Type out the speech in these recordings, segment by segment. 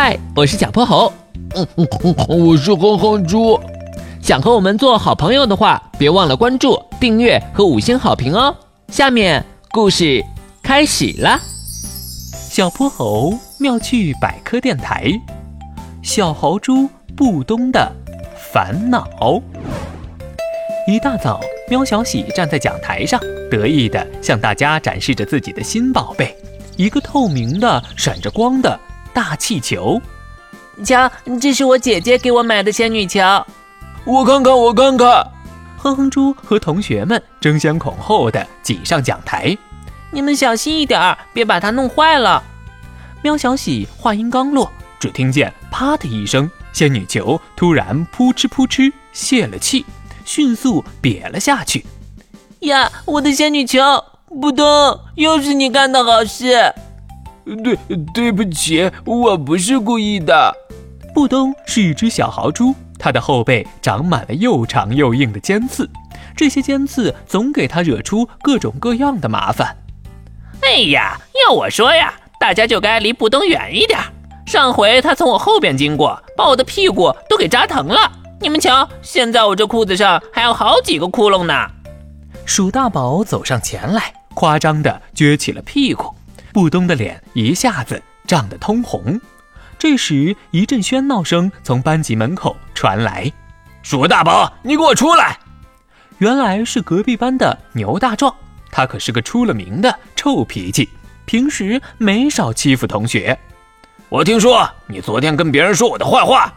嗨，我是小泼猴。嗯嗯嗯，我是哼哼猪。想和我们做好朋友的话，别忘了关注、订阅和五星好评哦。下面故事开始了。小泼猴妙趣百科电台，小豪猪布东的烦恼。一大早，喵小喜站在讲台上，得意地向大家展示着自己的新宝贝——一个透明的、闪着光的大气球。瞧，这是我姐姐给我买的仙女球。我看看，我看看。哼哼猪和同学们争先恐后的挤上讲台。你们小心一点儿，别把它弄坏了。喵小喜话音刚落，只听见“啪”的一声，仙女球突然扑哧扑哧泄了气。迅速瘪了下去，呀！我的仙女球，不通，又是你干的好事。对，对不起，我不是故意的。布东是一只小豪猪，它的后背长满了又长又硬的尖刺，这些尖刺总给它惹出各种各样的麻烦。哎呀，要我说呀，大家就该离布东远一点。上回他从我后边经过，把我的屁股都给扎疼了。你们瞧，现在我这裤子上还有好几个窟窿呢。鼠大宝走上前来，夸张地撅起了屁股，布东的脸一下子涨得通红。这时，一阵喧闹声从班级门口传来：“鼠大宝，你给我出来！”原来是隔壁班的牛大壮，他可是个出了名的臭脾气，平时没少欺负同学。我听说你昨天跟别人说我的坏话。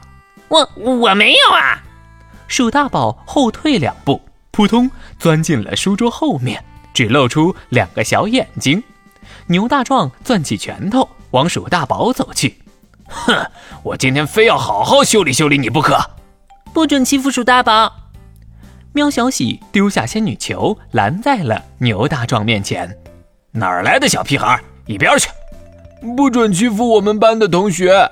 我我没有啊！鼠大宝后退两步，扑通钻进了书桌后面，只露出两个小眼睛。牛大壮攥起拳头往鼠大宝走去，哼！我今天非要好好修理修理你不可！不准欺负鼠大宝！喵小喜丢下仙女球，拦在了牛大壮面前。哪儿来的小屁孩？一边去！不准欺负我们班的同学！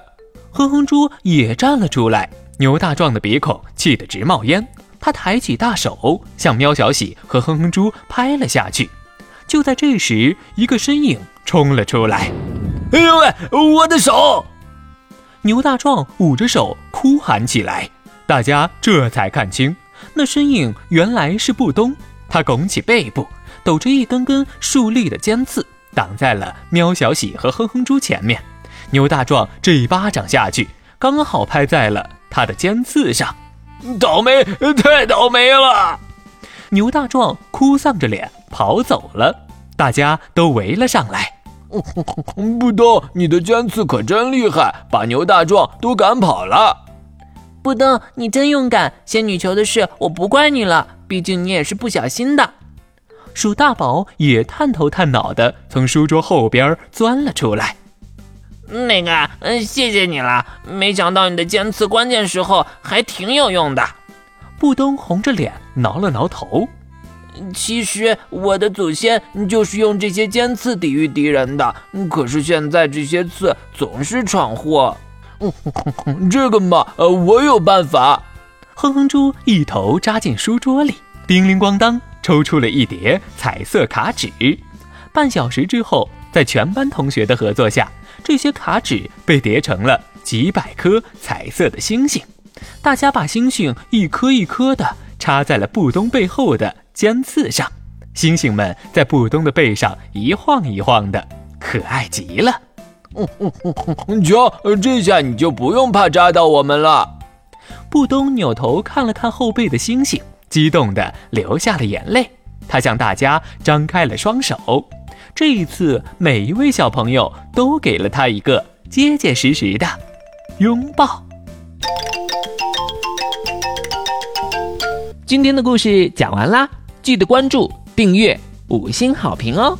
哼哼猪也站了出来，牛大壮的鼻孔气得直冒烟。他抬起大手向喵小喜和哼哼猪拍了下去。就在这时，一个身影冲了出来。“哎呦喂，我的手！”牛大壮捂着手哭喊起来。大家这才看清，那身影原来是布东。他拱起背部，抖着一根根竖立的尖刺，挡在了喵小喜和哼哼猪前面。牛大壮这一巴掌下去，刚好拍在了他的尖刺上，倒霉，太倒霉了！牛大壮哭丧着脸跑走了，大家都围了上来。布东，你的尖刺可真厉害，把牛大壮都赶跑了。布东，你真勇敢，仙女球的事我不怪你了，毕竟你也是不小心的。鼠大宝也探头探脑的从书桌后边钻了出来。那个，嗯，谢谢你了。没想到你的尖刺关键时候还挺有用的。布东红着脸挠了挠头。其实我的祖先就是用这些尖刺抵御敌人的。可是现在这些刺总是闯祸。这个嘛，呃，我有办法。哼哼猪一头扎进书桌里，叮铃咣当抽出了一叠彩色卡纸。半小时之后，在全班同学的合作下。这些卡纸被叠成了几百颗彩色的星星，大家把星星一颗一颗的插在了布东背后的尖刺上，星星们在布东的背上一晃一晃的，可爱极了。嗯嗯嗯嗯瞧，这下你就不用怕扎到我们了。布东扭头看了看后背的星星，激动的流下了眼泪。他向大家张开了双手。这一次，每一位小朋友都给了他一个结结实实的拥抱。今天的故事讲完啦，记得关注、订阅、五星好评哦！